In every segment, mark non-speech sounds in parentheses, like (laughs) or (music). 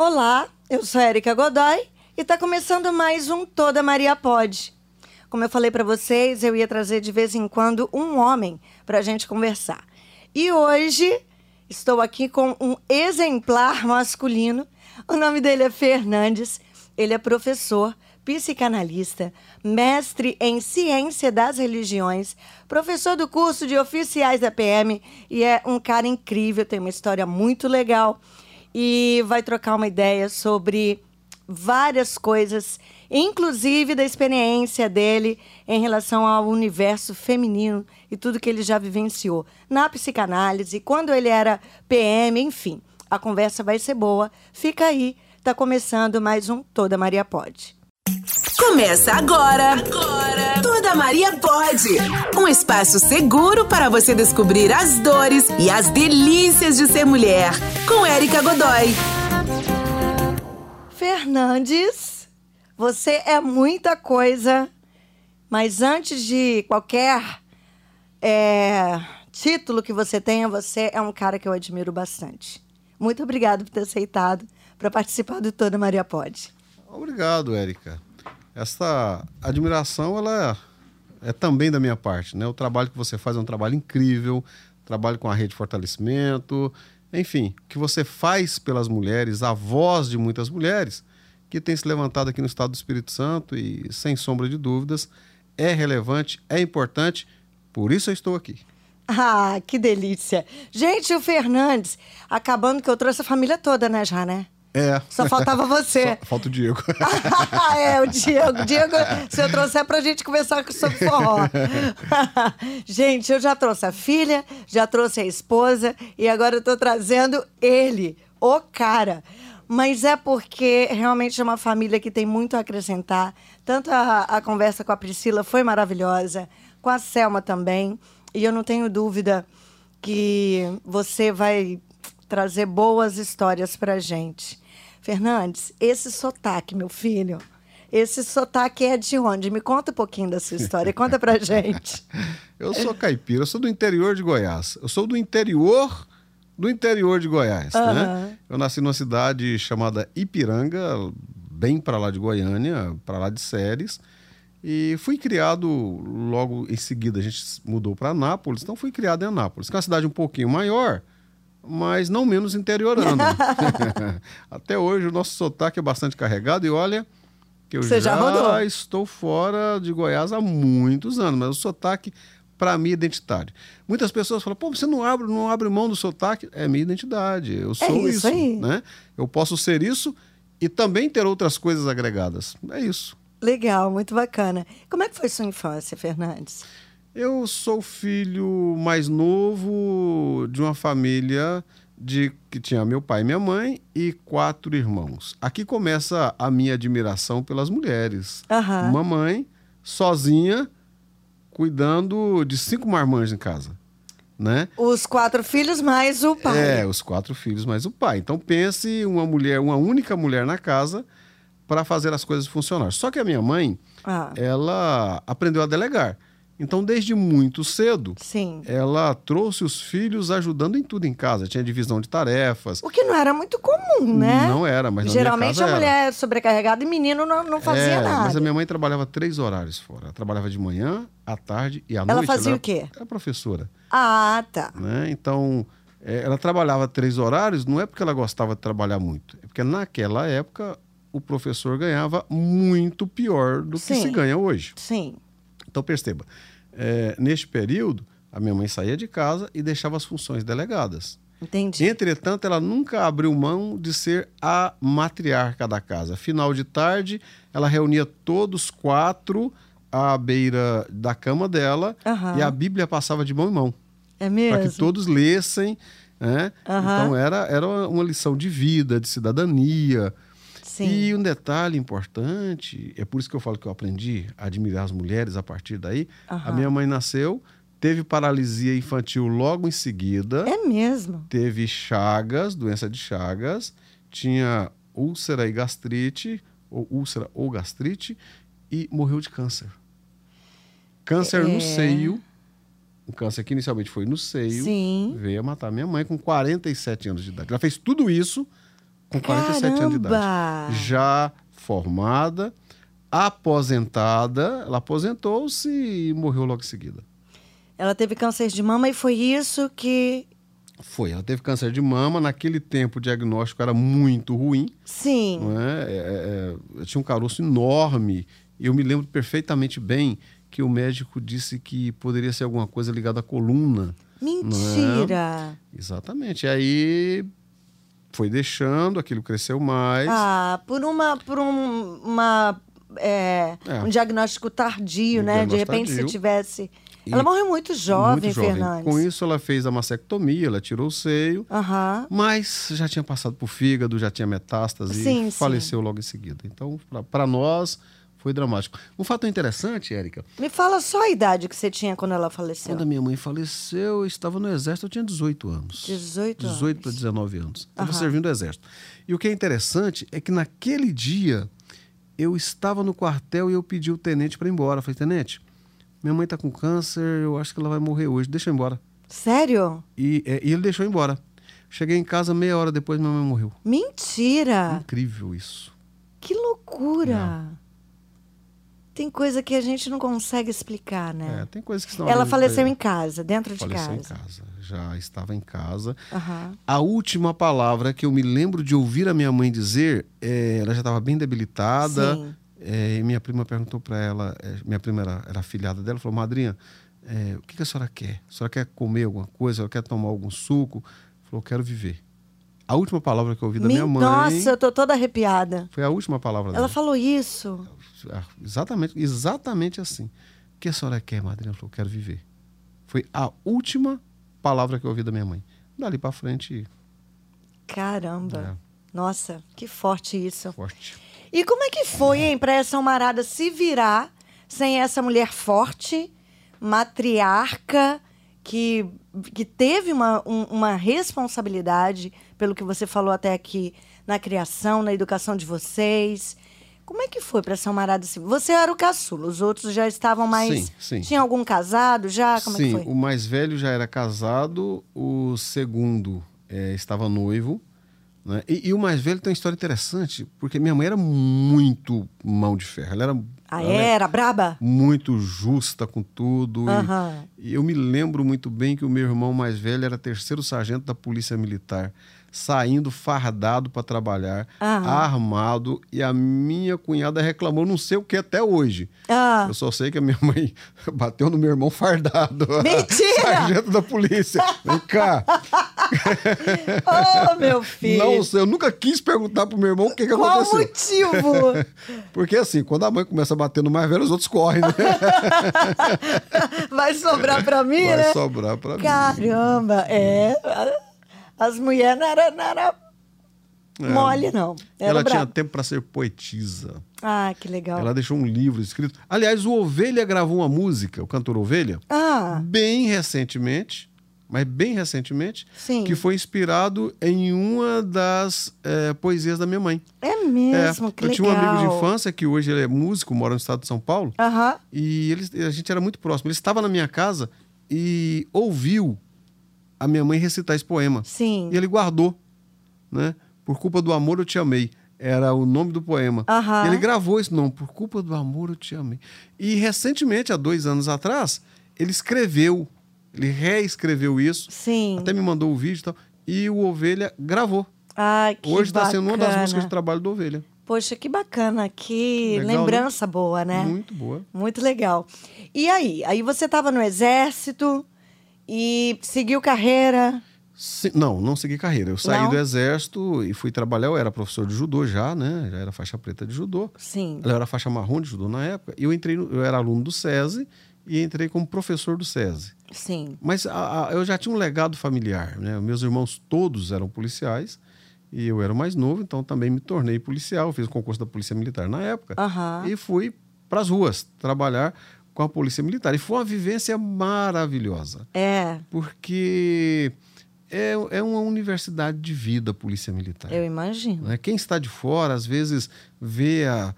Olá, eu sou Erika Godoy e está começando mais um Toda Maria Pode. Como eu falei para vocês, eu ia trazer de vez em quando um homem para a gente conversar. E hoje estou aqui com um exemplar masculino. O nome dele é Fernandes. Ele é professor, psicanalista, mestre em ciência das religiões, professor do curso de oficiais da PM e é um cara incrível, tem uma história muito legal e vai trocar uma ideia sobre várias coisas, inclusive da experiência dele em relação ao universo feminino e tudo que ele já vivenciou na psicanálise, quando ele era PM, enfim. A conversa vai ser boa. Fica aí, tá começando mais um Toda Maria Pode. Começa agora. Agora. Toda Maria pode. Um espaço seguro para você descobrir as dores e as delícias de ser mulher. Com Érica Godoy. Fernandes, você é muita coisa, mas antes de qualquer é, título que você tenha, você é um cara que eu admiro bastante. Muito obrigado por ter aceitado para participar do Toda Maria Pode. Obrigado, Érica. Essa admiração, ela é, também da minha parte, né? O trabalho que você faz é um trabalho incrível, trabalho com a rede de fortalecimento, enfim, o que você faz pelas mulheres, a voz de muitas mulheres que tem se levantado aqui no estado do Espírito Santo e, sem sombra de dúvidas, é relevante, é importante, por isso eu estou aqui. Ah, que delícia. Gente, o Fernandes, acabando que eu trouxe a família toda, né, já, né? É. Só faltava você. Só, falta o Diego. (laughs) é, o Diego. Diego, se eu trouxer pra gente conversar sobre forró. (laughs) gente, eu já trouxe a filha, já trouxe a esposa e agora eu tô trazendo ele, o cara. Mas é porque realmente é uma família que tem muito a acrescentar. Tanto a, a conversa com a Priscila foi maravilhosa, com a Selma também. E eu não tenho dúvida que você vai trazer boas histórias pra gente. Fernandes, esse sotaque, meu filho, esse sotaque é de onde? Me conta um pouquinho da sua história, conta pra (laughs) gente. Eu sou caipira, eu sou do interior de Goiás. Eu sou do interior do interior de Goiás, uhum. né? Eu nasci numa cidade chamada Ipiranga, bem para lá de Goiânia, para lá de Séries. E fui criado logo em seguida, a gente mudou para Anápolis, então fui criado em Anápolis, que é uma cidade um pouquinho maior, mas não menos interiorana. (laughs) (laughs) Até hoje o nosso sotaque é bastante carregado e olha que eu Você já, já estou fora de Goiás há muitos anos, mas o sotaque para mim é identitário. Muitas pessoas falam: "Pô, você não abre, não abre mão do sotaque". É minha identidade. Eu sou é isso, isso né? Eu posso ser isso e também ter outras coisas agregadas. É isso. Legal, muito bacana. Como é que foi sua infância, Fernandes? Eu sou filho mais novo de uma família de que tinha meu pai e minha mãe e quatro irmãos. Aqui começa a minha admiração pelas mulheres. Uhum. Uma mãe sozinha cuidando de cinco marmãs em casa. Né? Os quatro filhos mais o pai. É, os quatro filhos mais o pai. Então pense uma mulher, uma única mulher na casa para fazer as coisas funcionar. Só que a minha mãe, ah. ela aprendeu a delegar. Então, desde muito cedo, Sim. ela trouxe os filhos ajudando em tudo em casa. Tinha divisão de tarefas. O que não era muito comum, né? Não era, mas Geralmente a mulher sobrecarregada e menino não, não fazia é, nada. Mas a minha mãe trabalhava três horários fora. Ela trabalhava de manhã, à tarde e à ela noite. Fazia ela o quê? Era professora. Ah, tá. Né? Então, é, ela trabalhava três horários, não é porque ela gostava de trabalhar muito. É porque naquela época o professor ganhava muito pior do Sim. que se ganha hoje. Sim. Então, perceba é, neste período, a minha mãe saía de casa e deixava as funções delegadas. Entendi. Entretanto, ela nunca abriu mão de ser a matriarca da casa. Final de tarde, ela reunia todos quatro à beira da cama dela uhum. e a Bíblia passava de mão em mão. É mesmo? Para que todos lessem. Né? Uhum. Então, era, era uma lição de vida, de cidadania. Sim. E um detalhe importante, é por isso que eu falo que eu aprendi a admirar as mulheres a partir daí. Uhum. A minha mãe nasceu, teve paralisia infantil logo em seguida. É mesmo? Teve chagas, doença de chagas, tinha úlcera e gastrite, ou úlcera ou gastrite, e morreu de câncer. Câncer É. no seio. O câncer que inicialmente foi no seio, Sim. veio a matar minha mãe com 47 anos de idade. Ela fez tudo isso com 47 Caramba. anos de idade. Já formada, aposentada, ela aposentou-se e morreu logo em seguida. Ela teve câncer de mama e foi isso que. Foi, ela teve câncer de mama. Naquele tempo o diagnóstico era muito ruim. Sim. Não é? É, é, tinha um caroço enorme. Eu me lembro perfeitamente bem que o médico disse que poderia ser alguma coisa ligada à coluna. Mentira! É? Exatamente. E aí foi deixando, aquilo cresceu mais. Ah, por uma, por um, uma, é, é. um diagnóstico tardio, um né? Diagnóstico De repente, tardio. se tivesse. E ela morreu muito jovem, muito jovem, Fernandes. Com isso, ela fez a mastectomia, ela tirou o seio, uhum. mas já tinha passado por fígado, já tinha metástase sim, e faleceu sim. logo em seguida. Então, para nós, foi dramático. Um fato interessante, Érica. Me fala só a idade que você tinha quando ela faleceu. Quando a minha mãe faleceu, eu estava no exército, eu tinha 18 anos. 18 anos. 18 para 19 anos. Estava uhum. servindo o exército. E o que é interessante é que naquele dia eu estava no quartel e eu pedi o tenente para ir embora. Eu falei, tenente, minha mãe está com câncer, eu acho que ela vai morrer hoje, deixa eu ir embora. Sério? E, é, e ele deixou ir embora. Cheguei em casa meia hora depois, minha mãe morreu. Mentira! Incrível isso. Que loucura! É. Tem coisa que a gente não consegue explicar, né? É, tem coisas que Ela faleceu em casa, dentro de faleceu casa. Faleceu em casa. Já estava em casa. Uhum. A última palavra que eu me lembro de ouvir a minha mãe dizer, é, ela já estava bem debilitada. Sim. É, e minha prima perguntou para ela, é, minha prima era, era afilhada dela, falou: Madrinha, é, o que, que, a senhora quer? A senhora quer comer alguma coisa? A senhora quer tomar algum suco? Falou: quero viver. A última palavra que eu ouvi da minha mãe. Nossa, eu tô toda arrepiada. Foi a última palavra dela. Ela falou isso. Ah, exatamente, exatamente assim. O que a senhora quer, madrinha? Ela falou, quero viver. Foi a última palavra que eu ouvi da minha mãe. Dali para frente. Caramba. É. Nossa, que forte isso. Forte. E como é que foi, hein, para essa Marada se virar sem essa mulher forte, matriarca, que, que teve uma, um, uma responsabilidade, pelo que você falou até aqui, na criação, na educação de vocês? Como é que foi para São Marado? Você era o caçula, os outros já estavam mais. Sim, sim. Tinha algum casado já? Como sim, é que foi? o mais velho já era casado, o segundo é, estava noivo. Né? E, e, o mais velho tem uma história interessante, porque minha mãe era muito mão de ferro. Ela era. Ah, ela era braba? Muito justa com tudo. Uhum. E, e eu me lembro muito bem que o meu irmão mais velho era terceiro sargento da Polícia Militar saindo fardado para trabalhar, armado, e a minha cunhada reclamou não sei o que até hoje. Ah. Eu só sei que a minha mãe (laughs) bateu no meu irmão fardado. (laughs) Mentira! Sargento da polícia. Vem cá. (laughs) oh, meu filho. Não sei, eu nunca quis perguntar pro meu irmão o que, que Qual aconteceu. Qual motivo? Porque assim, quando a mãe começa a bater no mais velho, os outros correm, né? Vai sobrar pra mim, Vai né? Vai sobrar pra Caramba, mim. Caramba, é as mulheres não era, não era é. mole, não. Era ela tinha tempo para ser poetisa. Ah, que legal. Ela deixou um livro escrito. Aliás, o Ovelha gravou uma música, o cantor Ovelha, ah. bem recentemente, mas bem recentemente, Sim. que foi inspirado em uma das é, poesias da minha mãe. É mesmo, é, que eu legal. tinha um amigo de infância que hoje ele é músico, mora no estado de São Paulo, uh -huh. e ele, a gente era muito próximo. Ele estava na minha casa e ouviu a minha mãe recitar esse poema. Sim. E ele guardou, né? Por culpa do amor eu te amei. Era o nome do poema. Uhum. Ele gravou esse nome, Por culpa do amor eu te amei. E recentemente, há dois anos atrás, ele escreveu, ele reescreveu isso. Sim. Até me mandou o vídeo e tal. E o Ovelha gravou. Ah, que Hoje está sendo uma das músicas de trabalho do Ovelha. Poxa, que bacana, que legal, lembrança né? boa, né? Muito boa. Muito legal. E aí? Aí você estava no exército, e seguiu carreira? Sim, não, não segui carreira. Eu saí não? do exército e fui trabalhar. Eu era professor de judô já, né? Já era faixa preta de judô. Sim. Eu era faixa marrom de judô na época. E eu entrei, no, eu era aluno do SESI e entrei como professor do SESI. Sim. Mas a, a, eu já tinha um legado familiar, né? Meus irmãos todos eram policiais e eu era mais novo, então também me tornei policial. Fiz o concurso da Polícia Militar na época uhum. e fui para as ruas trabalhar com a Polícia Militar. E foi uma vivência maravilhosa. É. Porque é, é uma universidade de vida a Polícia Militar. Eu imagino. Né? Quem está de fora, às vezes, vê a,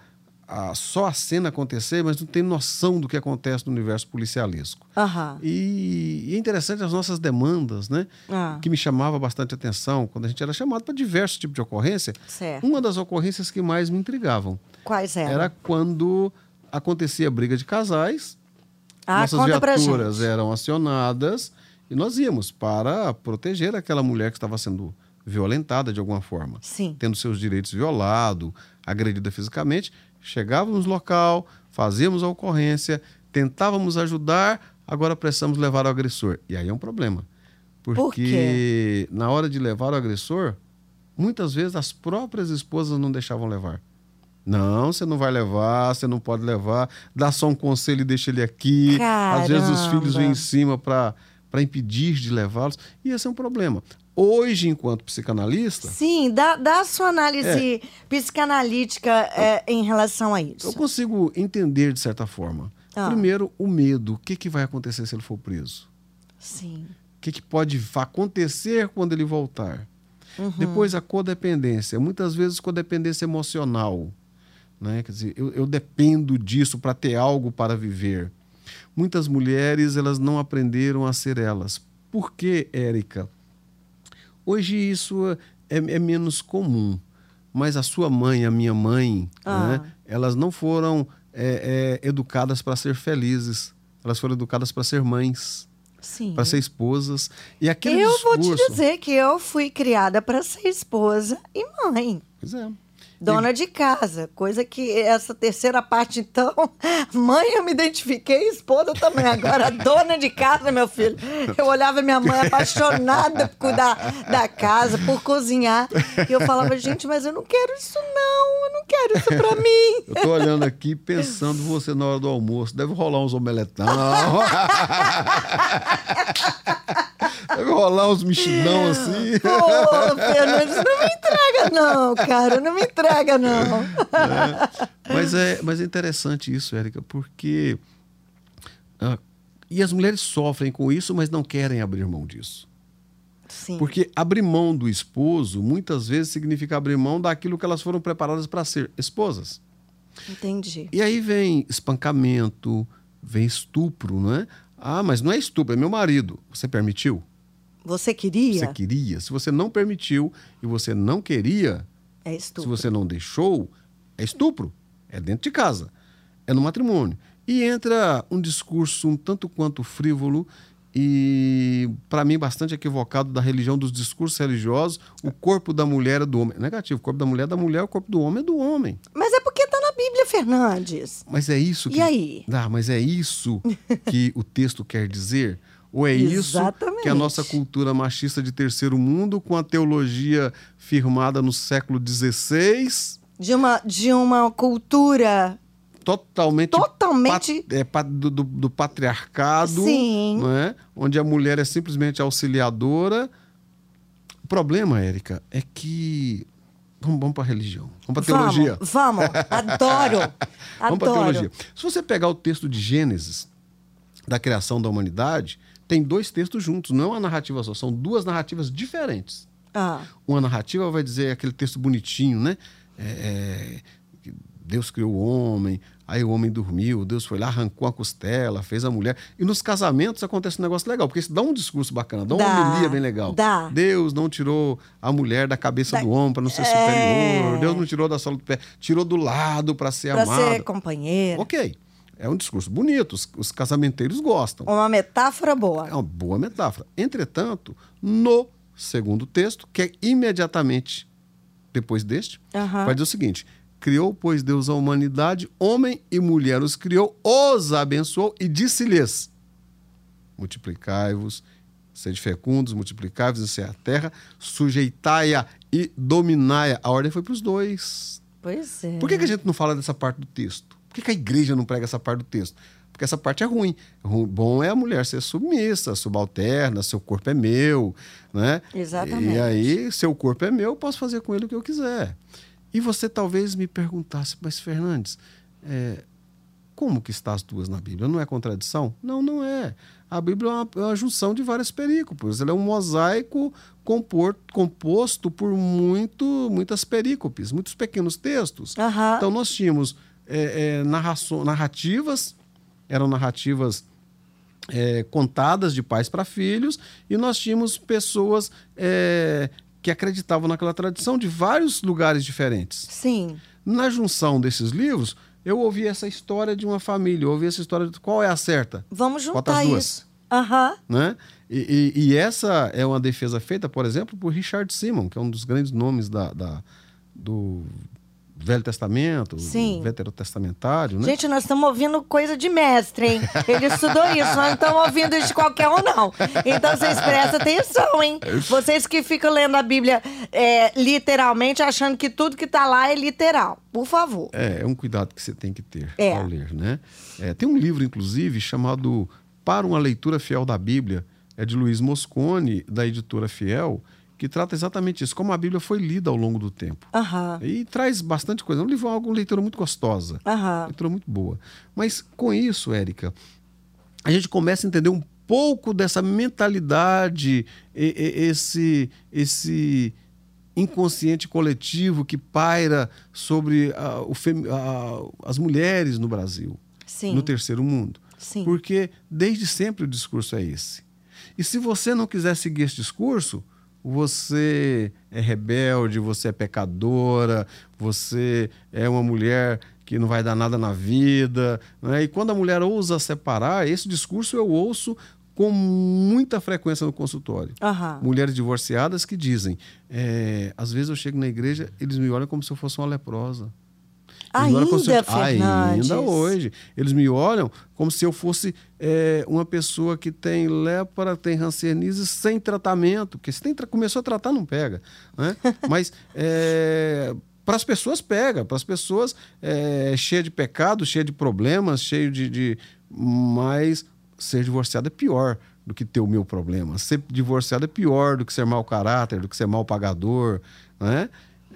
a, só a cena acontecer, mas não tem noção do que acontece no universo policialesco. Aham. E, e é interessante as nossas demandas, né? Ah. Que me chamava bastante atenção quando a gente era chamado para diversos tipos de ocorrência. Certo. Uma das ocorrências que mais me intrigavam Quais eram? era quando acontecia briga de casais, ah, nossas viaturas eram acionadas e nós íamos para proteger aquela mulher que estava sendo violentada de alguma forma, Sim. tendo seus direitos violados, agredida fisicamente. Chegávamos no local, fazíamos a ocorrência, tentávamos ajudar, agora precisamos levar o agressor. E aí é um problema. Porque Por quê? na hora de levar o agressor, muitas vezes as próprias esposas não deixavam levar. Não, você não vai levar, você não pode levar. Dá só um conselho e deixa ele aqui. Às vezes os filhos vêm em Caramba. cima para impedir de levá-los. E esse é um problema. Hoje, enquanto psicanalista, Sim, dá, dá a sua análise psicanalítica é, em relação a eu isso. consigo entender de certa forma. Ah. Primeiro, o medo. O que, que vai acontecer se ele for preso? Sim. O que, que pode acontecer quando ele voltar? Uhum. Depois, a codependência. Muitas vezes, codependência emocional. Né? Quer dizer, eu, eu dependo disso para ter algo para viver. Muitas mulheres elas não aprenderam a ser elas. Por que, Érica? Hoje isso é, é menos comum. Mas a sua mãe, a minha mãe, Ah. né? elas não foram é, é, educadas para ser felizes. Elas foram educadas para ser mães, para ser esposas. E aquele Eu vou discurso... te dizer que eu fui criada para ser esposa e mãe. Pois é. Dona de casa, coisa que essa terceira parte, então, (laughs) mãe eu me identifiquei, esposa também. Agora, dona de casa, meu filho. Eu olhava minha mãe apaixonada por cuidar da casa, por cozinhar. E eu falava, gente, mas eu não quero isso, não. Eu não quero isso pra mim. Eu tô olhando aqui pensando você na hora do almoço. Deve rolar uns omeletão. (laughs) Rolar uns mexidão assim. Pô, Fernandes, não me entrega, não, cara. Não me entrega, não. (laughs) Mas é, mas é interessante isso, Érica, porque. ah, e as mulheres sofrem com isso, mas não querem abrir mão disso. Sim. Porque abrir mão do esposo muitas vezes significa abrir mão daquilo que elas foram preparadas para ser esposas. Entendi. E aí vem espancamento, vem estupro, não é? Ah, mas não é estupro, é meu marido. Você permitiu? Você queria? Você queria. Se você não permitiu e você não queria, É se estupro. você não deixou, é estupro. É dentro de casa. É no matrimônio. E entra um discurso um tanto quanto frívolo e, para mim, bastante equivocado da religião, dos discursos religiosos. O corpo da mulher é do homem. Negativo. O corpo da mulher é da mulher, o corpo do homem é do homem. Mas é porque tá na Bíblia, Fernandes. Mas é isso E que. aí? Ah, mas é isso que o texto quer dizer? Ou é isso Exatamente. que a nossa cultura machista de terceiro mundo, com a teologia firmada no século XVI, De uma, de uma cultura totalmente, Totalmente- pat- é, pa- do, do- do patriarcado, Sim. não é? onde a mulher é simplesmente auxiliadora. O problema, Érica, é que. Vamos, vamos para a religião, vamos para a teologia. Vamos, (laughs) vamos. Adoro. Vamos para a Adoro. teologia. Se você pegar o texto de Gênesis, da criação da humanidade, tem dois textos juntos, não é uma narrativa só, são duas narrativas diferentes. Ah, Uma narrativa vai dizer aquele texto bonitinho, né? É, é, Deus criou o homem, aí o homem dormiu, Deus foi lá, arrancou a costela, fez a mulher. E nos casamentos acontece um negócio legal, porque isso dá um discurso bacana, dá uma Dá, homilia bem legal. dá. Deus não tirou a mulher da cabeça Da- do homem para não ser É. superior, Deus não tirou da sola do pé, tirou do lado para ser pra amado. ser companheira. Ok, é um discurso bonito, os, os casamenteiros gostam. Uma metáfora boa. É uma boa metáfora. Entretanto, no segundo texto, que é imediatamente depois deste, Aham. vai dizer o seguinte: Criou, pois Deus a humanidade, homem e mulher os criou, os abençoou e disse-lhes: Multiplicai-vos, sede fecundos, multiplicai-vos, enchei a terra, sujeitai-a e dominai-a. A ordem foi para os dois. Pois é. Por que, que a gente não fala dessa parte do texto? Por que, que a igreja não prega essa parte do texto? Porque essa parte é ruim. Ru- Bom é a mulher ser submissa, subalterna, seu corpo é meu, né? Exatamente. E aí, seu corpo é meu, eu posso fazer com ele o que eu quiser. E você talvez me perguntasse, mas Fernandes, é, como que está as duas na Bíblia? Não é contradição? Não, não é. A Bíblia é uma, é uma junção de várias perícopes. Ela é um mosaico compor- composto por muito, muitas perícopes, muitos pequenos textos. Aham. Então nós tínhamos é, é, narrativas, eram narrativas é, contadas de pais para filhos, e nós tínhamos pessoas é, que acreditavam naquela tradição de vários lugares diferentes. Sim. Na junção desses livros, eu ouvi essa história de uma família, eu ouvi essa história de qual é a certa, Vamos as juntar duas. isso. Aham. né? E, e- e essa é uma defesa feita, por exemplo, por Richard Simon, que é um dos grandes nomes da, da- do Velho Testamento, Sim. veterotestamentário, né? Gente, nós estamos ouvindo coisa de mestre, hein? Ele estudou isso, nós não estamos ouvindo isso de qualquer um, não. Então vocês prestem atenção, hein? Vocês que ficam lendo a Bíblia é, literalmente, achando que tudo que está lá é literal. Por favor. É, é um cuidado que você tem que ter É. ao ler, né? É, tem um livro, inclusive, chamado Para uma Leitura Fiel da Bíblia, é de Luiz Moscone, da editora Fiel, que trata exatamente isso, como a Bíblia foi lida ao longo do tempo. Aham. E traz bastante coisa. É um livro, uma leitura muito gostosa. Aham. Leitura muito boa. Mas com isso, Érica, a gente começa a entender um pouco dessa mentalidade, e- e- esse, esse inconsciente coletivo que paira sobre ah, o ah, as mulheres no Brasil, Sim. no terceiro mundo. Sim. Porque desde sempre o discurso é esse. E se você não quiser seguir esse discurso, você é rebelde, você é pecadora, você é uma mulher que não vai dar nada na vida. né? E quando a mulher ousa separar, esse discurso eu ouço com muita frequência no consultório. Aham. Mulheres divorciadas que dizem: é, às vezes eu chego na igreja, eles me olham como se eu fosse uma leprosa. Ainda, Fernandes? Ainda hoje. Eles me olham como se eu fosse é, uma pessoa que tem lepra, tem rancenise sem tratamento. Porque se tem, começou a tratar, não pega. Né? (laughs) Mas para as pessoas pega. Para as pessoas é cheia de pecado, cheia de problemas, cheio de, de... Mas ser divorciado é pior do que ter o meu problema. Ser divorciado é pior do que ser mau caráter, do que ser mal pagador, né?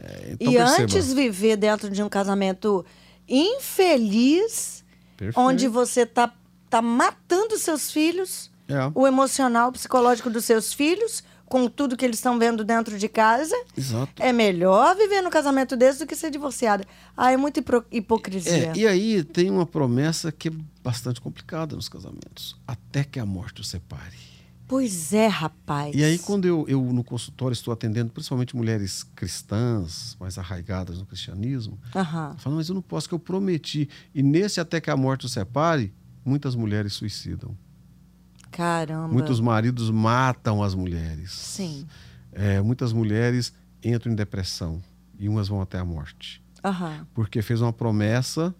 É, então e perceba. antes viver dentro de um casamento infeliz, Perfeito. onde você tá, tá matando seus filhos, É. o emocional, o psicológico dos seus filhos, com tudo que eles estão vendo dentro de casa. Exato. É melhor viver no casamento desse do que ser divorciada. Ah, é muita hipocrisia. É, e aí tem uma promessa que é bastante complicada nos casamentos. Até que a morte os separe. Pois é, rapaz. E aí, quando eu, eu no consultório estou atendendo principalmente mulheres cristãs, mais arraigadas no cristianismo, eu falo, mas eu não posso, que eu prometi. E nesse até que a morte os separe, muitas mulheres suicidam. Caramba. Muitos maridos matam as mulheres. Sim. É, muitas mulheres entram em depressão e umas vão até a morte. Aham. porque fez uma promessa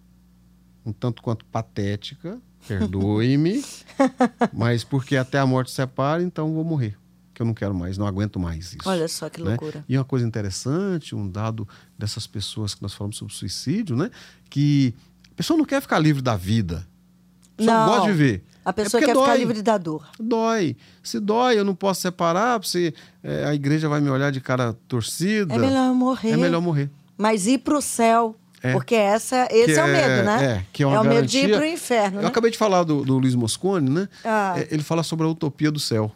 um tanto quanto patética, perdoe-me, (laughs) (laughs) mas porque até a morte separa, então vou morrer, que eu não quero mais, não aguento mais isso. Olha só que né? loucura. E uma coisa interessante, um dado dessas pessoas que nós falamos sobre suicídio, né? Que a pessoa não quer ficar livre da vida. A pessoa Não. gosta de viver. A pessoa é quer porque ficar dói. livre da dor. Dói. Se dói, eu não posso separar, se é, a igreja vai me olhar de cara torcida. É melhor morrer. É melhor morrer. Mas ir pro céu. É. Porque essa, esse Que é, o medo, né? É, que é uma o medo de ir garantia. pro inferno, Eu né? acabei de falar do, do Luiz Moscone, né? Ah. É, Ele fala sobre a utopia do céu.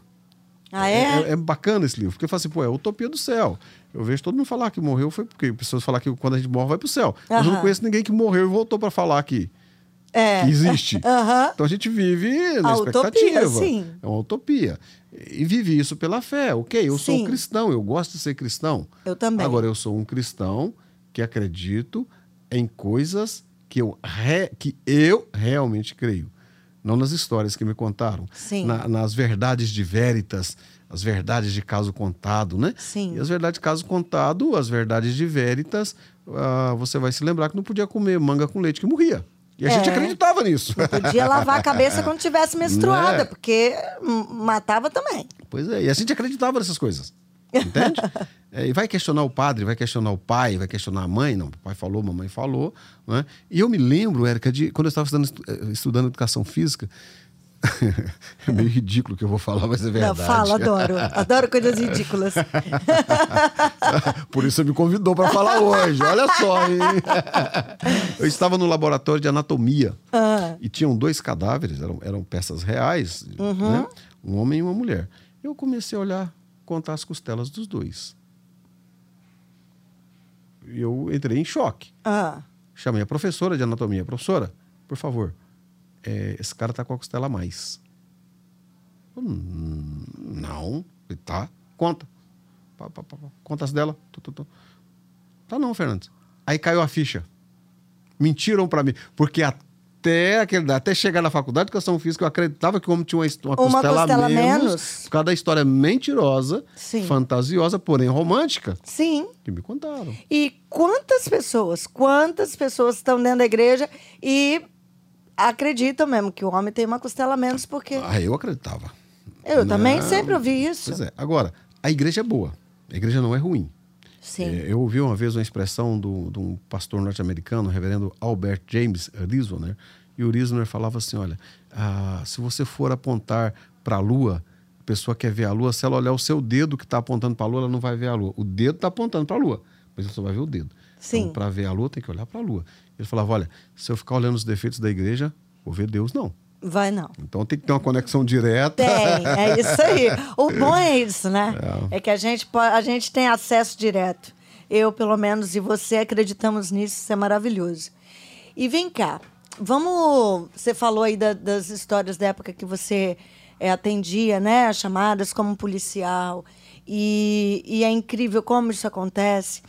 Ah, é? É, é bacana esse livro, porque eu falo assim, pô, é a utopia do céu. Eu vejo todo mundo falar que morreu foi porque pessoas falar que quando a gente morre vai pro céu. Mas eu não conheço ninguém que morreu e voltou para falar que, É. que existe. (laughs) Aham. Então a gente vive na A expectativa. utopia, sim. É uma utopia. E vive isso pela fé. Ok, eu sou Sim. um cristão, eu gosto de ser cristão. Eu também. Agora, eu sou um cristão que acredito em coisas que eu, re- que eu realmente creio. Não nas histórias que me contaram. Sim. Na- nas verdades de veritas, as verdades de caso contado, né? Sim. E as verdades de caso contado, as verdades de veritas, ah, você vai se lembrar que não podia comer manga com leite que morria. E a É. gente acreditava nisso. Podia lavar a cabeça quando tivesse (laughs) menstruada, Né? porque matava também. Pois é, e a gente acreditava nessas coisas. Entende? (laughs) É, e vai questionar o padre, vai questionar o pai, vai questionar a mãe. Não, o pai falou, mamãe falou. Né? E eu me lembro, Érica, de quando eu estava estudando, estu- eh, estudando educação física. (laughs) é meio ridículo o que eu vou falar, mas é Não, verdade. fala, adoro. Adoro coisas (laughs) ridículas. Por isso você me convidou para falar hoje. Olha só, hein? Eu estava no laboratório de anatomia Ah. e tinham dois cadáveres, eram, eram peças reais, Uhum. né? um homem e uma mulher. Eu comecei a olhar, contar as costelas dos dois. Eu entrei em choque. Ah, Chamei a professora de anatomia. Professora, por favor, é, esse cara tá com a costela a mais. Hum, não, ele tá. Conta. Pá, pá, pá, pá. Contas dela. Tu, tu, tu. Tá não, Fernandes. Aí caiu a ficha. Mentiram para mim. Porque até, aquele, até chegar na faculdade de educação física, eu acreditava que o homem tinha uma, uma, Uma costela, costela menos, menos. Por causa da história mentirosa, Sim. fantasiosa, porém romântica, Sim. que me contaram. E quantas pessoas, quantas pessoas estão dentro da igreja e acreditam mesmo que o homem tem uma costela menos porque Ah, eu acreditava. eu também Não. sempre ouvi isso. Pois é. Agora, a igreja é boa. A igreja não é ruim. Sim. É, eu ouvi uma vez uma expressão de um pastor norte-americano, o reverendo Albert James Risner, e o Risner falava assim, olha, ah, se você for apontar para a lua, a pessoa quer ver a lua, se ela olhar o seu dedo que está apontando para a lua, ela não vai ver a lua. O dedo está apontando para a lua, mas ela só vai ver o dedo. Sim. Então, para ver a lua, tem que olhar para a lua. Ele falava, olha, se eu ficar olhando os defeitos da igreja, vou ver Deus, não. Vai não. Então tem que ter uma conexão direta. Tem, é isso aí. O (laughs) bom é isso, né? É, que a gente, a gente tem acesso direto. Eu, pelo menos, e você acreditamos nisso, isso é maravilhoso. E vem cá, vamos. Você falou aí da- das histórias da época que você é, atendia, né? As chamadas como policial. E, e é incrível como isso acontece.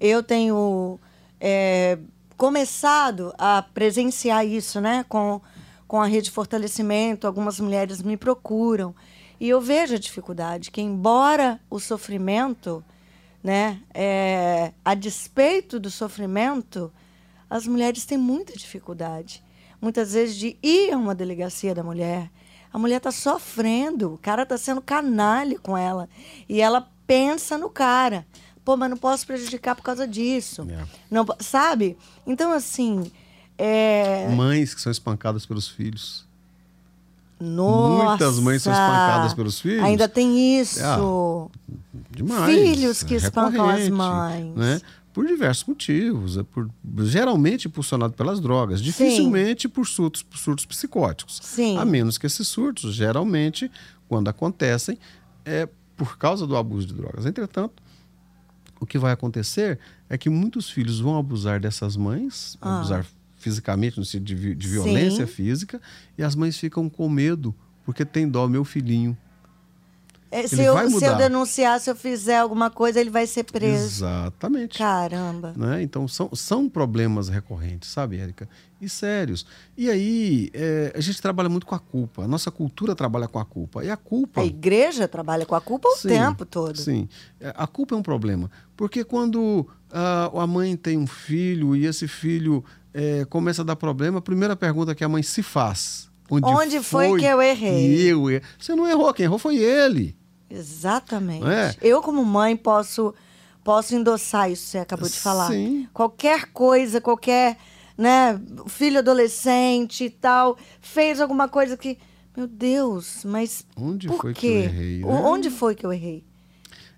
Eu tenho é, começado a presenciar isso, né? Com, com a rede de fortalecimento, algumas mulheres me procuram. E eu vejo a dificuldade, que embora o sofrimento, né, é, a despeito do sofrimento, as mulheres têm muita dificuldade. Muitas vezes de ir a uma delegacia da mulher. A mulher está sofrendo, o cara está sendo canalha com ela. E ela pensa no cara. Pô, mas não posso prejudicar por causa disso. É. Não, sabe? Então, assim. É... Mães que são espancadas pelos filhos. Nossa, Muitas mães são espancadas pelos filhos. Ainda tem isso. Ah, Demais. Filhos que É espancam as mães. Né? Por diversos motivos. É por, geralmente impulsionado pelas drogas. Dificilmente por surtos, por surtos psicóticos. Sim. A menos que esses surtos, geralmente, quando acontecem, é por causa do abuso de drogas. Entretanto, o que vai acontecer é que muitos filhos vão abusar dessas mães, Ah. abusar fisicamente, no sentido de, de violência Sim. física, e as mães ficam com medo, porque tem dó, meu filhinho. É, se, eu, se eu denunciar, se eu fizer alguma coisa, ele vai ser preso. Exatamente. Caramba. né? Então são, são problemas recorrentes, sabe, Érica? E sérios. E aí é, a gente trabalha muito com a culpa. A nossa cultura trabalha com a culpa. E a culpa. A igreja trabalha com a culpa o Sim, tempo todo. Sim. É, A culpa é um problema. Porque quando ah, a mãe tem um filho e esse filho é, começa a dar problema, a primeira pergunta que a mãe se faz. Onde, Onde foi que eu errei? que eu errei? Você não errou, quem errou foi ele. Exatamente. É? Eu, como mãe, posso, posso endossar isso que você acabou de falar. Sim. Qualquer coisa, qualquer né, filho adolescente e tal, fez alguma coisa que. Meu Deus, mas. Onde por foi que quê? eu errei, né? Onde foi que eu errei?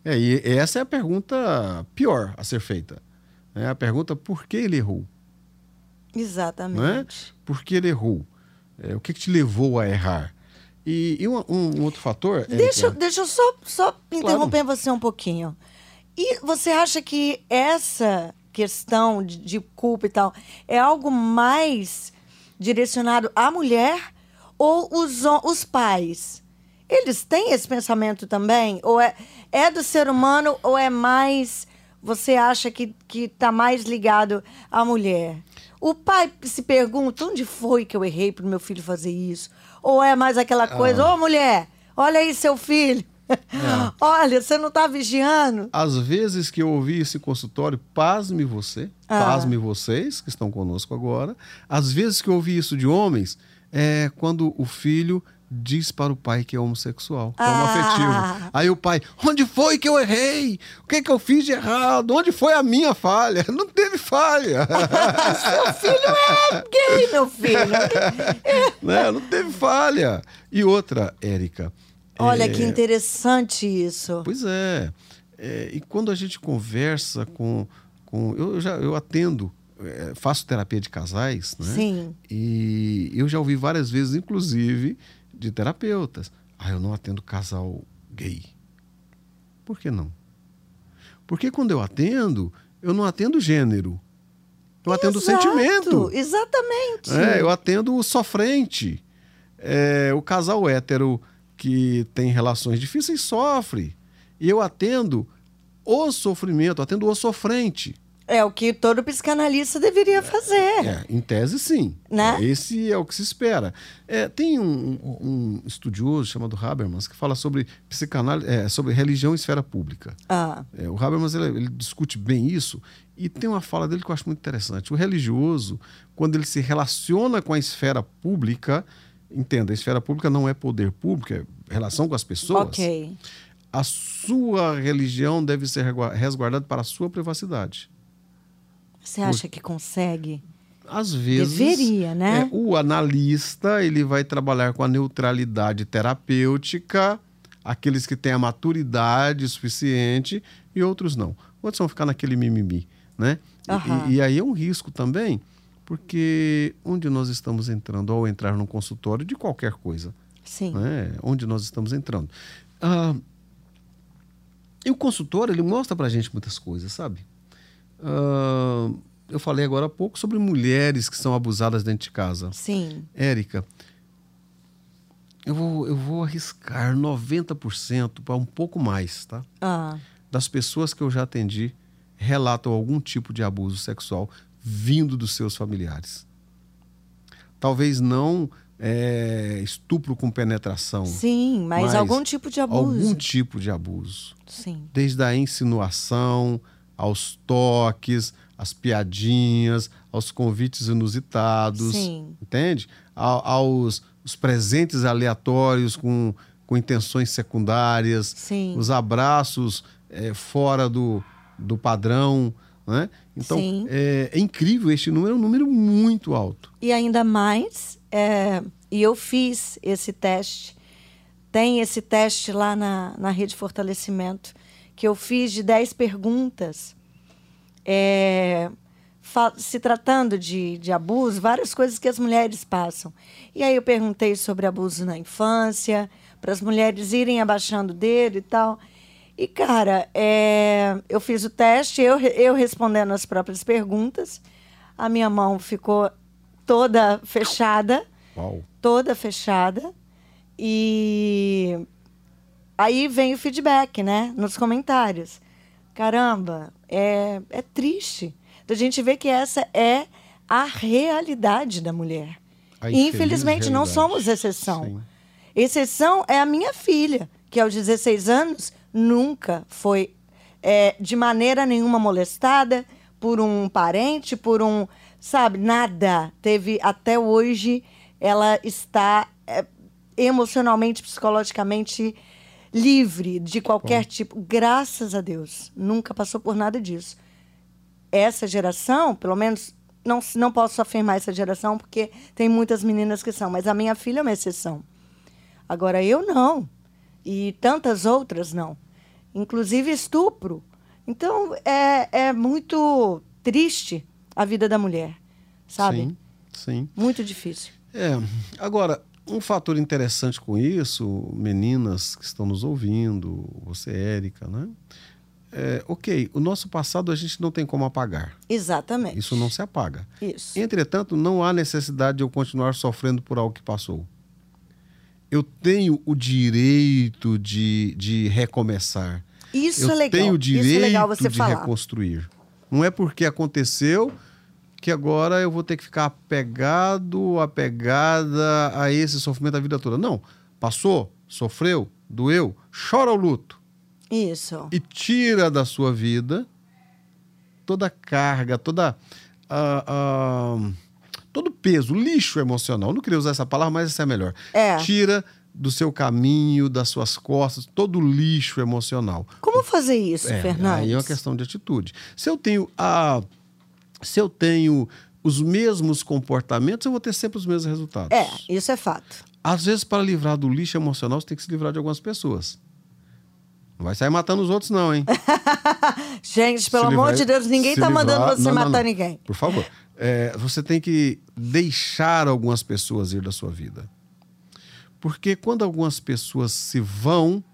É, e essa é a pergunta pior a ser feita. É a pergunta por que ele errou. Exatamente. Não é? Por que ele errou? É, o que, que te levou a errar? E, e um, um- outro fator. Deixa, eu- Érica, deixa eu só, só interromper você um pouquinho. E você acha que essa questão de, de culpa e tal é algo mais direcionado à mulher ou os, os pais? Eles têm esse pensamento também? Ou é, é do ser humano ou é mais. Você acha que está mais ligado à mulher? O pai se pergunta onde foi que eu errei para o meu filho fazer isso? Ou é mais aquela coisa, ô mulher, olha aí seu filho. (laughs) olha, você não está vigiando? Às vezes que eu ouvi esse consultório, pasme você, Ah. pasme vocês que estão conosco agora. Às vezes que eu ouvi isso de homens, é quando o filho diz para o pai que é homossexual, que é Ah. homoafetivo. Aí o pai, onde foi que eu errei? O que, que eu fiz de errado? Onde foi a minha falha? (laughs) Não teve falha. (laughs) Seu filho é gay, meu filho. (laughs) né? Não teve falha. E outra, Érica. Olha é, que interessante isso. Pois é. É, e quando a gente conversa com. com eu, já eu atendo, é, faço terapia de casais, né? Sim. E eu já ouvi várias vezes, inclusive, de terapeutas. Ah, eu não atendo casal gay. Por que não? Porque quando eu atendo, eu não atendo gênero. Eu atendo Exato, o sentimento. Exatamente. É, eu atendo o sofrente. É, o casal hétero que tem relações difíceis sofre. E eu atendo o sofrimento, atendo o sofrente. É o que todo psicanalista deveria fazer. É, em tese, sim. Né? É, Esse é o que se espera. É, tem um, um estudioso chamado Habermas que fala sobre psicanálise, é, sobre religião e esfera pública. Ah, É, o Habermas ele, ele discute bem isso e tem uma fala dele que eu acho muito interessante. O religioso, quando ele se relaciona com a esfera pública, entenda, a esfera pública não é poder público, é relação com as pessoas. ok. A sua religião deve ser resguardada para a sua privacidade. Você acha que consegue? Às vezes. Deveria, né? é, o analista ele vai trabalhar com a neutralidade terapêutica, aqueles que têm a maturidade suficiente e outros não. Outros vão ficar naquele mimimi, né? E-. E, e aí é um risco também, porque onde nós estamos entrando ao entrar num consultório de qualquer coisa, Sim. né? Onde nós estamos entrando. Ah, e o consultório ele mostra pra gente muitas coisas, sabe? Eu falei agora há pouco sobre mulheres que são abusadas dentro de casa. Sim. Érica, eu vou, eu vou arriscar 90% para um pouco mais, tá? Ah, Das pessoas que eu já atendi relatam algum tipo de abuso sexual vindo dos seus familiares. Talvez não é, estupro com penetração. sim, mas, Mas algum tipo de abuso. Algum tipo de abuso. Sim. Desde a insinuação, aos toques, às piadinhas, aos convites inusitados. Sim. Entende? A- aos os presentes aleatórios com, com intenções secundárias. Sim. Os abraços eh, fora do, do padrão. Né? Então, é, é incrível este número, é um número muito alto. E ainda mais, é, e eu fiz esse teste, tem esse teste lá na, na Rede Fortalecimento, que eu fiz de 10 perguntas, é, se tratando de, de abuso, várias coisas que as mulheres passam. E aí eu perguntei sobre abuso na infância, para as mulheres irem abaixando o dedo e tal. E, cara, é, eu fiz o teste, eu, eu respondendo as próprias perguntas. A minha mão ficou toda fechada, Uau. toda fechada. E aí vem o feedback, né? Nos comentários. Caramba, é, é triste. A gente vê que essa é a realidade da mulher. E infeliz infelizmente não somos exceção. Sim. Exceção é a minha filha, que aos 16 anos nunca foi é, de maneira nenhuma molestada por um parente, por um. Sabe, nada. Teve até hoje, ela está é, emocionalmente, psicologicamente livre de qualquer tipo. Graças a Deus. Nunca passou por nada disso essa geração, pelo menos não, não posso afirmar essa geração porque tem muitas meninas que são, mas a minha filha é uma exceção. Agora eu não. E tantas outras não. Inclusive estupro. Então é, é muito triste a vida da mulher, sabe? Sim, sim. Muito difícil. É, agora, um fator interessante com isso, meninas que estão nos ouvindo, você, Érica, né? É, ok, o nosso passado a gente não tem como apagar. Exatamente. Isso não se apaga. Isso. Entretanto, não há necessidade de eu continuar sofrendo por algo que passou. Eu tenho o direito de, de recomeçar. Isso eu é legal. tenho o Isso direito é legal você de falar. reconstruir. Não é porque aconteceu que agora eu vou ter que ficar apegado, apegada a esse sofrimento a vida toda. Não. Passou, sofreu, doeu, chora o luto Isso. e tira da sua vida toda a carga, toda a- a- todo peso, lixo emocional. Eu não queria usar essa palavra, mas essa é melhor. É. Tira do seu caminho, das suas costas, todo o lixo emocional. Como fazer isso, É, Fernandes? Aí é uma questão de atitude. Se eu tenho a se eu tenho os mesmos comportamentos, eu vou ter sempre os mesmos resultados. É, isso é fato. Às vezes, para livrar do lixo emocional, você tem que se livrar de algumas pessoas. Não vai sair matando os outros, não, hein? (laughs) Gente, pelo Se amor livrar- de Deus, ninguém se tá mandando livrar- você não, não, matar não. ninguém. Por favor. É, você tem que deixar algumas pessoas ir da sua vida. Porque quando algumas pessoas se vão,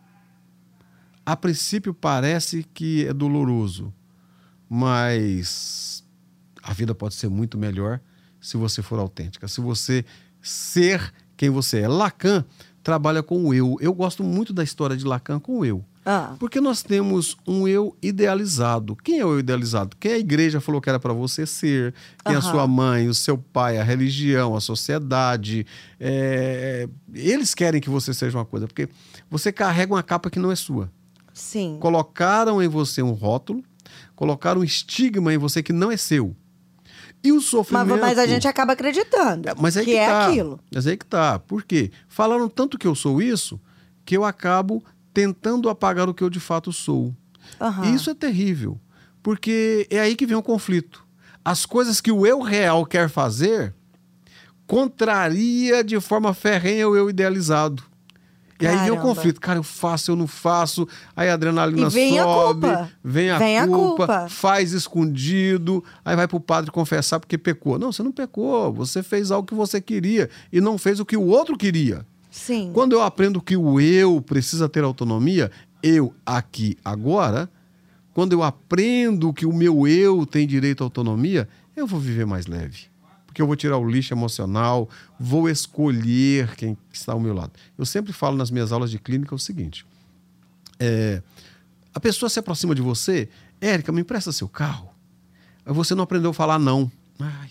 a princípio parece que é doloroso, mas A vida pode ser muito melhor se você for autêntica, se você ser quem você é. Lacan trabalha com o eu. Eu gosto muito da história de Lacan com o eu. Ah. Porque nós temos um eu idealizado. Quem é o eu idealizado? Quem a igreja falou que era para você ser, quem uhum. a sua mãe, o seu pai, a religião, a sociedade. É... Eles querem que você seja uma coisa, porque você carrega uma capa que não é sua. Sim. Colocaram em você um rótulo, colocaram um estigma em você que não é seu. E o sofrimento. Mas, mas a gente acaba acreditando. É, mas aí que, que é tá. aquilo. Mas aí que tá. Por quê? Falaram tanto que eu sou isso que eu acabo tentando apagar o que eu de fato sou. Uhum. E isso é terrível, porque é aí que vem o conflito. As coisas que o eu real quer fazer contraria de forma ferrenha o eu idealizado. E Caramba. aí vem o conflito. Cara, eu faço, eu não faço. Aí a adrenalina e vem sobe. A culpa. Vem a vem culpa, a culpa. Faz escondido. Aí vai pro padre confessar porque pecou. Não, você não pecou. Você fez algo que você queria e não fez o que o outro queria. Sim. Quando eu aprendo que o eu precisa ter autonomia, eu aqui agora, quando eu aprendo que o meu eu tem direito à autonomia, eu vou viver mais leve. Porque eu vou tirar o lixo emocional, vou escolher quem está ao meu lado. Eu sempre falo nas minhas aulas de clínica o seguinte: é, a pessoa se aproxima de você, Érica, me empresta seu carro. Você não aprendeu a falar não. Ai,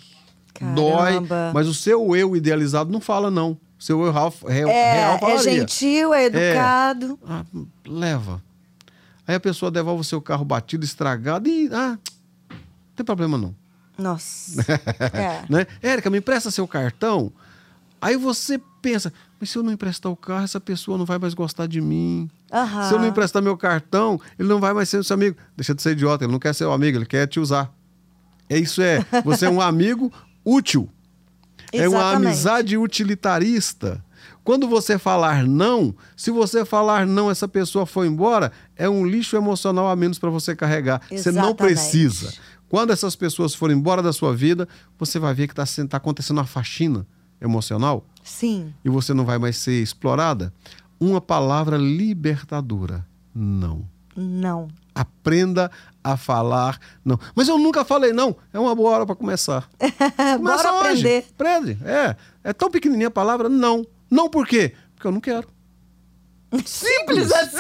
dói, mas o seu eu idealizado não fala não. Seu eu real, real, é, real é falaria. É gentil, é educado. É, ah, leva. Aí a pessoa devolve o seu carro batido, estragado e. Ah, não tem problema não. Nossa. (laughs) é. né? Érica, me empresta seu cartão. Aí você pensa, mas se eu não emprestar o carro, essa pessoa não vai mais gostar de mim. Uhum. Se eu não emprestar meu cartão, ele não vai mais ser seu amigo. Deixa de ser idiota, ele não quer ser seu amigo, ele quer te usar. É isso é, você é um (laughs) amigo útil. É uma amizade utilitarista. Quando você falar não, se você falar não, essa pessoa foi embora, é um lixo emocional a menos para você carregar. Exatamente. Você não precisa. Quando essas pessoas forem embora da sua vida, você vai ver que está tá acontecendo uma faxina emocional. Sim. E você não vai mais ser explorada. Uma palavra libertadora: não. Não. Aprenda a falar não. Mas eu nunca falei não. É uma boa hora para começar. (laughs) Começa Bora hoje. aprender. Aprende. É. É tão pequenininha a palavra não. Não por quê? Porque eu não quero. (laughs) Simples assim.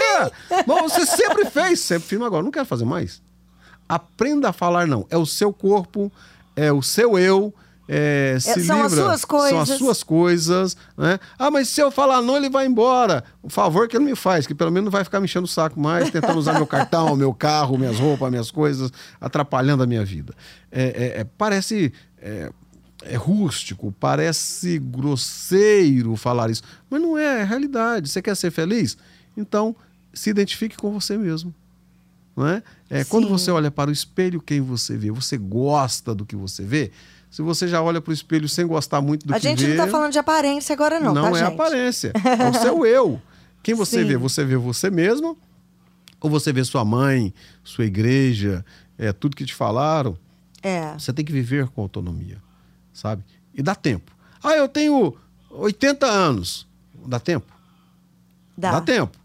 É. Bom, você sempre fez, sempre fiz, agora não quero fazer mais. Aprenda a falar não. É o seu corpo, é o seu eu é, é, se são livra, as suas coisas. São as suas coisas. Né? Ah, mas se eu falar não, ele vai embora. O favor que ele me faz, que pelo menos não vai ficar me enchendo o saco mais, tentando usar meu cartão, (laughs) meu carro, minhas roupas, minhas coisas, atrapalhando a minha vida. É, é, é parece é, é, rústico, parece grosseiro falar isso, mas não é, é realidade. Você quer ser feliz? Então, se identifique com você mesmo. Não é? É, quando você olha para o espelho, quem você vê? Você gosta do que você vê? Se você já olha para o espelho sem gostar muito do a que vê... A gente não está falando de aparência agora não, Não tá, é gente? aparência, (laughs) é o seu eu. Quem você Sim. vê? Você vê você mesmo? Ou você vê sua mãe, sua igreja, é, tudo que te falaram? É. Você tem que viver com autonomia, sabe? E dá tempo. Ah, eu tenho 80 anos. Dá tempo? Dá. Dá tempo.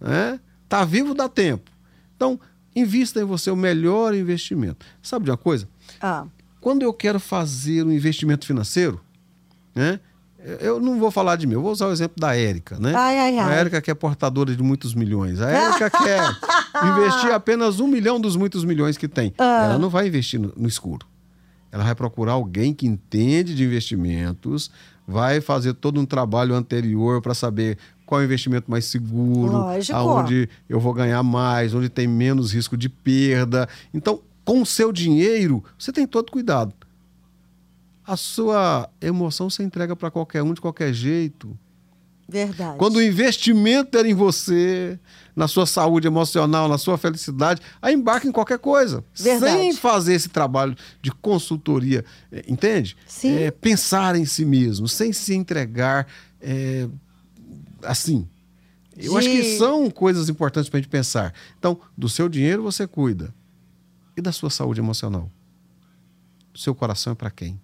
Né? Tá vivo, dá tempo. Então, invista em você o melhor investimento. Sabe de uma coisa? Ah. Quando eu quero fazer um investimento financeiro, né? Eu não vou falar de mim, eu vou usar o exemplo da Érica, né? Ai, ai, ai. A Érica que é portadora de muitos milhões. A Érica quer (laughs) investir apenas um milhão dos muitos milhões que tem. Ah. Ela não vai investir no, no escuro. Ela vai procurar alguém que entende de investimentos, vai fazer todo um trabalho anterior para saber qual é o investimento mais seguro, Lógico. aonde eu vou ganhar mais, onde tem menos risco de perda. Então, com o seu dinheiro, você tem todo cuidado. A sua emoção você entrega para qualquer um de qualquer jeito. Verdade. Quando o investimento era em você, na sua saúde emocional, na sua felicidade, aí embarca em qualquer coisa. Verdade. Sem fazer esse trabalho de consultoria, eh, entende? Sim. É, pensar em si mesmo, sem se entregar é, assim. Eu de... acho que são coisas importantes para a gente pensar. Então, do seu dinheiro você cuida. E da sua saúde emocional? O seu coração é para quem?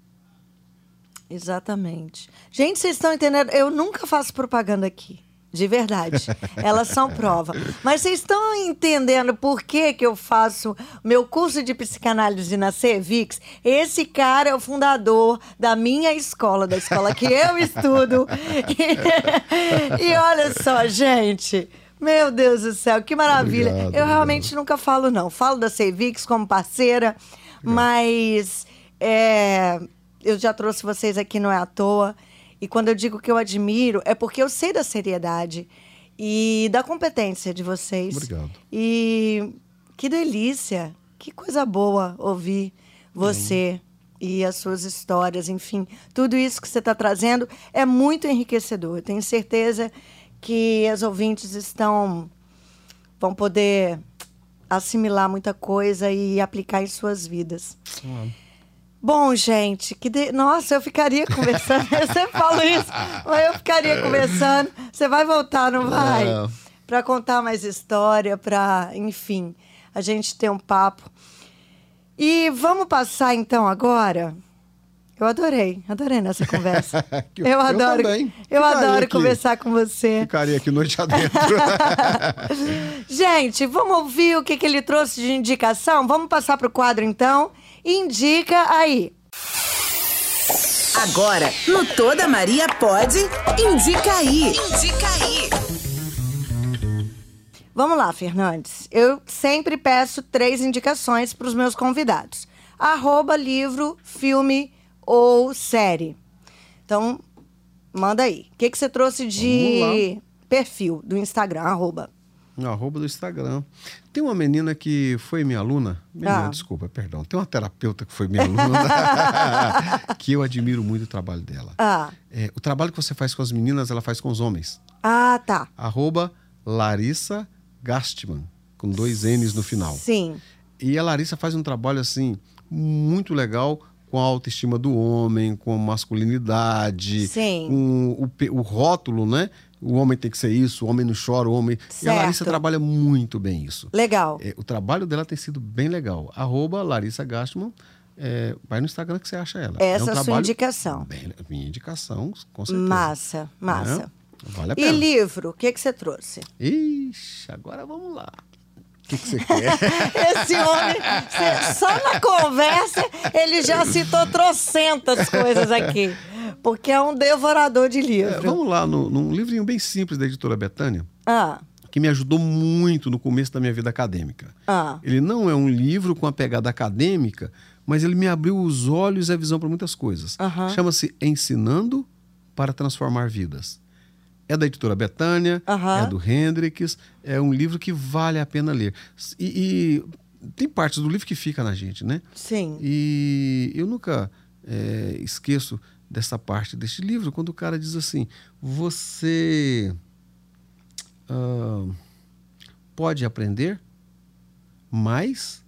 Exatamente. Gente, vocês estão entendendo? Eu nunca faço propaganda aqui. De verdade. Elas são prova. Mas vocês estão entendendo por que, que eu faço meu curso de psicanálise na CEVIX? Esse cara é o fundador da minha escola, da escola que eu estudo. E, (laughs) e olha só, gente. Meu Deus do céu, que maravilha. Obrigado, eu realmente obrigado. nunca falo, não. Falo da CEVIX como parceira, mas é, eu já trouxe vocês aqui, não é à toa. E quando eu digo que eu admiro, é porque eu sei da seriedade e da competência de vocês. Obrigado. E que delícia, que coisa boa ouvir você e as suas histórias, enfim, tudo isso que você está trazendo é muito enriquecedor. Eu tenho certeza que as ouvintes estão vão poder assimilar muita coisa e aplicar em suas vidas. Bom, gente, que de... nossa, eu ficaria conversando. (laughs) eu sempre falo isso, mas eu ficaria conversando. Você vai voltar, não vai? Para contar mais história, para, enfim, a gente ter um papo. E vamos passar então agora. Eu adorei, adorei nessa conversa. (laughs) Eu- eu eu adoro, também. eu Ficaria adoro aqui. conversar com você. Ficaria aqui noite (laughs) adentro. Gente, vamos ouvir o que, que ele trouxe de indicação? Vamos passar para o quadro então. Indica aí. Agora, no Toda Maria Pode, indica aí. Indica aí. Vamos lá, Fernandes. Eu sempre peço três indicações para os meus convidados: arroba, livro, filme ou série. Então, manda aí. O que, que você trouxe de perfil do Instagram? Arroba. No arroba do Instagram. Tem uma menina que foi minha aluna. Menina, Ah. desculpa, perdão. Tem uma terapeuta que foi minha aluna. (laughs) que eu admiro muito o trabalho dela. Ah, É, o trabalho que você faz com as meninas, ela faz com os homens. ah tá. Arroba Larissa Gastman, com dois N's no final. Sim. E a Larissa faz um trabalho assim muito legal com a autoestima do homem, com a masculinidade, Sim. com o, o rótulo, né? O homem tem que ser isso, o homem não chora, o homem. E a Larissa Certo. trabalha muito bem isso. Legal. É, o trabalho dela tem sido bem legal. Arroba Larissa Gastman. é, vai no Instagram que você acha ela. Essa um é a sua indicação. bem- minha indicação, com certeza. Massa, massa. Né? Vale a E pena. livro, o que, que você trouxe? Ixi, agora vamos lá. O que, que você quer? (laughs) Esse homem, só na conversa, ele já citou trocentas coisas aqui. Porque é um devorador de É, livro. vamos lá, no- num livrinho bem simples da editora Betânia, Ah, que me ajudou muito no começo da minha vida acadêmica. ah, Ele não é um livro com a pegada acadêmica, mas ele me abriu os olhos e a visão para muitas coisas. Chama-se Ensinando para Transformar Vidas. É da editora Betânia, é do Hendrix, é um livro que vale a pena ler. E, e tem partes do livro que fica na gente, né? sim. E eu nunca é, esqueço dessa parte deste livro, quando o cara diz assim: você ah, pode aprender mais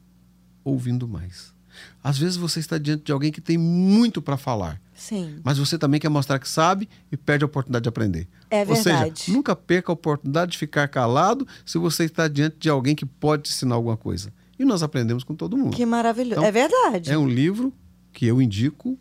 ouvindo mais. Às vezes você está diante de alguém que tem muito para falar, Sim. mas você também quer mostrar que sabe e perde a oportunidade de aprender. É Ou verdade. seja, nunca perca a oportunidade de ficar calado se você está diante de alguém que pode te ensinar alguma coisa. E nós aprendemos com todo mundo. Que maravilhoso. Então, é verdade. É um livro que eu indico,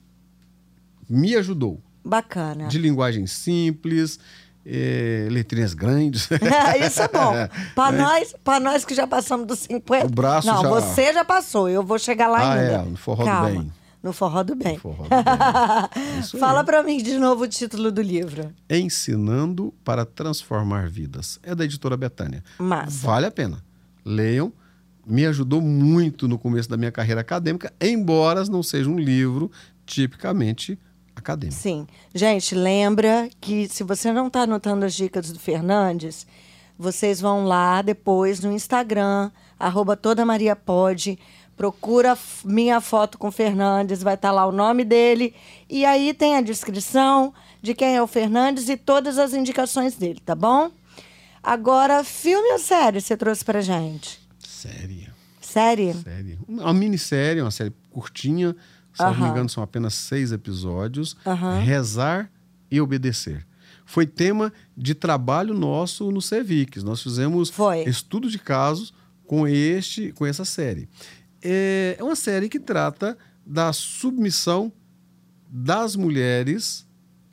me ajudou. Bacana. De linguagem simples, eh, letrinhas grandes. (laughs) Isso é bom. Para nós, pra nós que já passamos dos 50. O braço Não, já- você já passou, eu vou chegar lá Ah, ainda. é, no forró do Calma. bem. No forró do bem. Forró do bem. (laughs) Fala pra mim de novo o título do livro. Ensinando para Transformar Vidas. É da editora Betânia. Massa. Vale a pena. Leiam. Me ajudou muito no começo da minha carreira acadêmica, embora não seja um livro tipicamente acadêmico. Sim. Gente, lembra que se você não está anotando as dicas do Fernandes, vocês vão lá depois no Instagram, arroba Toda Maria Pode, procura minha foto com o Fernandes, vai estar lá o nome dele, e aí tem a descrição de quem é o Fernandes e todas as indicações dele, tá bom? Agora, filme ou série você trouxe pra gente? Série. Série? Série. Uma minissérie, uma série curtinha. Se não me engano, são apenas seis episódios. Aham. Rezar e obedecer. Foi tema de trabalho nosso no Cevix. Nós fizemos Foi. estudo de casos com este, com essa série. É é uma série que trata da submissão das mulheres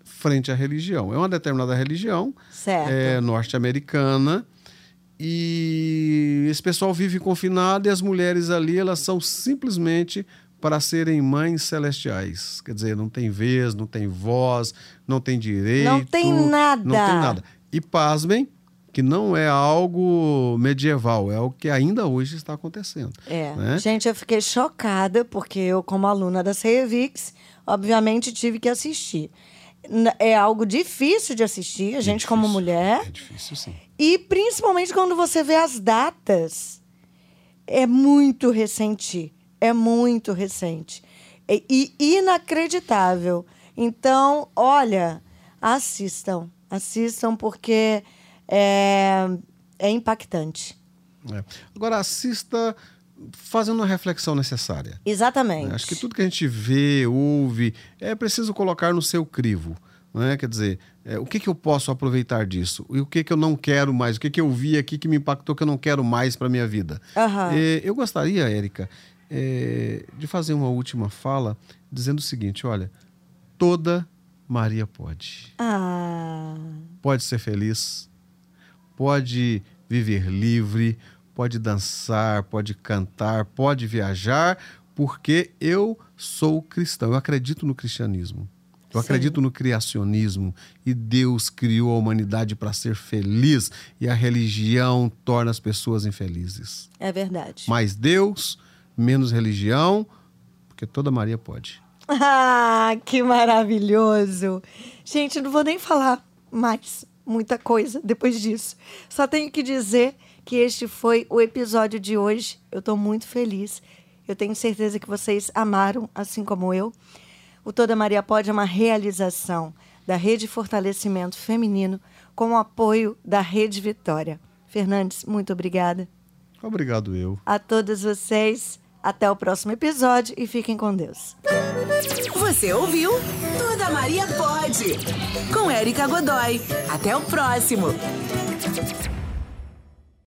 frente à religião. É uma determinada religião é, norte-americana e esse pessoal vive confinado e as mulheres ali elas são simplesmente para serem mães celestiais. Quer dizer, não tem vez, não tem voz, não tem direito. Não tem nada. Não tem nada. E pasmem, que não é algo medieval, é o que ainda hoje está acontecendo. É. Né? Gente, eu fiquei chocada, porque eu, como aluna da CEVIX, obviamente tive que assistir. É algo difícil de assistir, a é gente, como mulher. É difícil, sim. E principalmente quando você vê as datas. É muito recente. É muito recente. E inacreditável. Então, olha, assistam. Assistam, porque é, é impactante. É. Agora, assista fazendo uma reflexão necessária. Exatamente. Né? Acho que tudo que a gente vê, ouve, é preciso colocar no seu crivo. Né? Quer dizer, é, o que, que eu posso aproveitar disso? E o que, que eu não quero mais? O que, que eu vi aqui que me impactou que eu não quero mais para minha vida? Uhum. Eu gostaria, Érica, é, de fazer uma última fala dizendo o seguinte: olha, toda Maria pode. Ah. Pode ser feliz, pode viver livre, pode dançar, pode cantar, pode viajar, porque eu sou cristão, eu acredito no cristianismo. Eu Sim. acredito no criacionismo e Deus criou a humanidade para ser feliz e a religião torna as pessoas infelizes. É verdade. Mais Deus, menos religião, porque toda Maria pode. Ah, que maravilhoso! Gente, não vou nem falar mais muita coisa depois disso. Só tenho que dizer que este foi o episódio de hoje. Eu estou muito feliz. Eu tenho certeza que vocês amaram, assim como eu. O Toda Maria Pode é uma realização da Rede Fortalecimento Feminino com o apoio da Rede Vitória. Fernandes, muito obrigada. Obrigado eu. A todos vocês. Até o próximo episódio e fiquem com Deus. Você ouviu? Toda Maria Pode. Com Érica Godoy. Até o próximo.